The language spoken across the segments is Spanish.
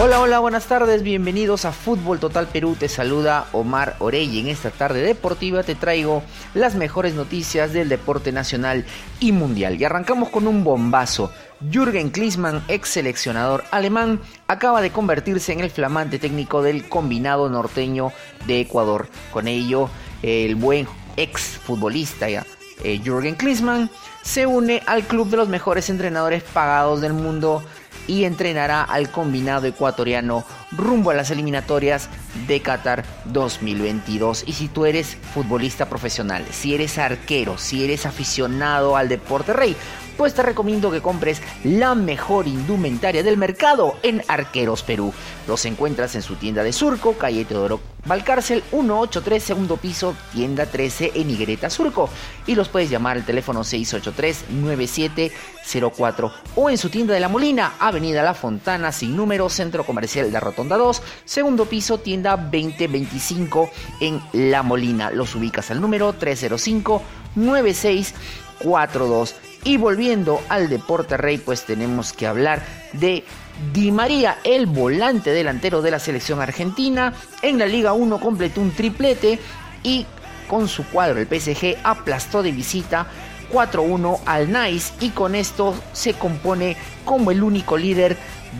Hola, hola, buenas tardes, bienvenidos a Fútbol Total Perú, te saluda Omar Orey. En esta tarde deportiva te traigo las mejores noticias del deporte nacional y mundial. Y arrancamos con un bombazo. Jürgen Klinsmann, ex seleccionador alemán, acaba de convertirse en el flamante técnico del combinado norteño de Ecuador. Con ello, el buen ex futbolista eh, Jürgen Klinsmann se une al club de los mejores entrenadores pagados del mundo y entrenará al combinado ecuatoriano rumbo a las eliminatorias de Qatar 2022. Y si tú eres futbolista profesional, si eres arquero, si eres aficionado al deporte rey, pues te recomiendo que compres la mejor indumentaria del mercado en Arqueros Perú. Los encuentras en su tienda de Surco, calle Teodoro Valcárcel 183, segundo piso, tienda 13 en Higuereta Surco. Y los puedes llamar al teléfono 683-9704 o en su tienda de La Molina, Avenida La Fontana, sin número, Centro Comercial de Rotonda 2, segundo piso, tienda 2025 en La Molina. Los ubicas al número 305 9642. Y volviendo al deporte rey, pues tenemos que hablar de Di María, el volante delantero de la selección argentina. En la Liga 1 completó un triplete y con su cuadro el PSG aplastó de visita 4-1 al Nice y con esto se compone como el único líder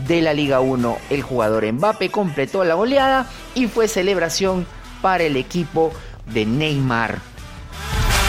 de la Liga 1. El jugador Mbappe completó la goleada y fue celebración para el equipo de Neymar.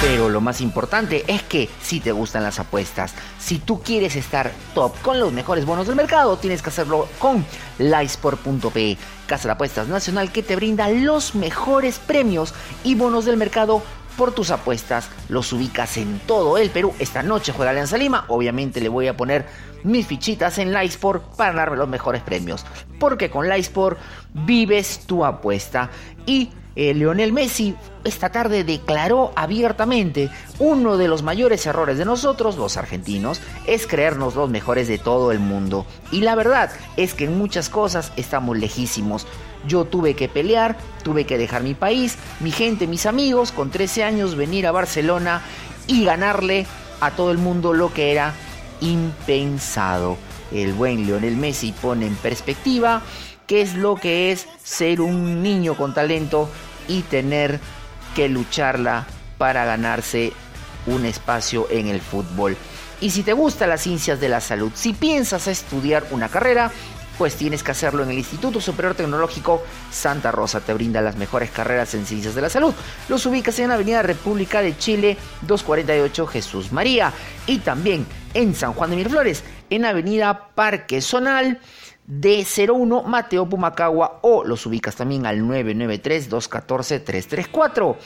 Pero lo más importante es que si te gustan las apuestas, si tú quieres estar top con los mejores bonos del mercado, tienes que hacerlo con Lysport.pe, casa de apuestas nacional que te brinda los mejores premios y bonos del mercado por tus apuestas. Los ubicas en todo el Perú. Esta noche juega Alianza Lima. Obviamente le voy a poner mis fichitas en Lysport para darme los mejores premios. Porque con Lysport vives tu apuesta. Y eh, Lionel Messi esta tarde declaró abiertamente uno de los mayores errores de nosotros, los argentinos, es creernos los mejores de todo el mundo. Y la verdad es que en muchas cosas estamos lejísimos. Yo tuve que pelear, tuve que dejar mi país, mi gente, mis amigos, con 13 años venir a Barcelona y ganarle a todo el mundo lo que era impensado. El buen Lionel Messi pone en perspectiva qué es lo que es ser un niño con talento y tener que lucharla para ganarse un espacio en el fútbol. Y si te gustan las ciencias de la salud, si piensas estudiar una carrera, pues tienes que hacerlo en el Instituto Superior Tecnológico Santa Rosa. Te brinda las mejores carreras en ciencias de la salud. Los ubicas en Avenida República de Chile 248 Jesús María. Y también en San Juan de Miraflores, en Avenida Parque Zonal D01 Mateo Pumacagua o los ubicas también al 993-214-334.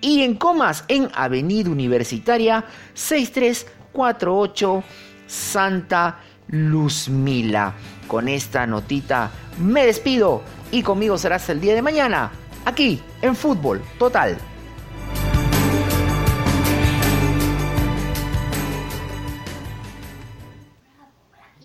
Y en Comas, en Avenida Universitaria 6348 Santa Luzmila. Con esta notita me despido y conmigo será hasta el día de mañana, aquí en Fútbol Total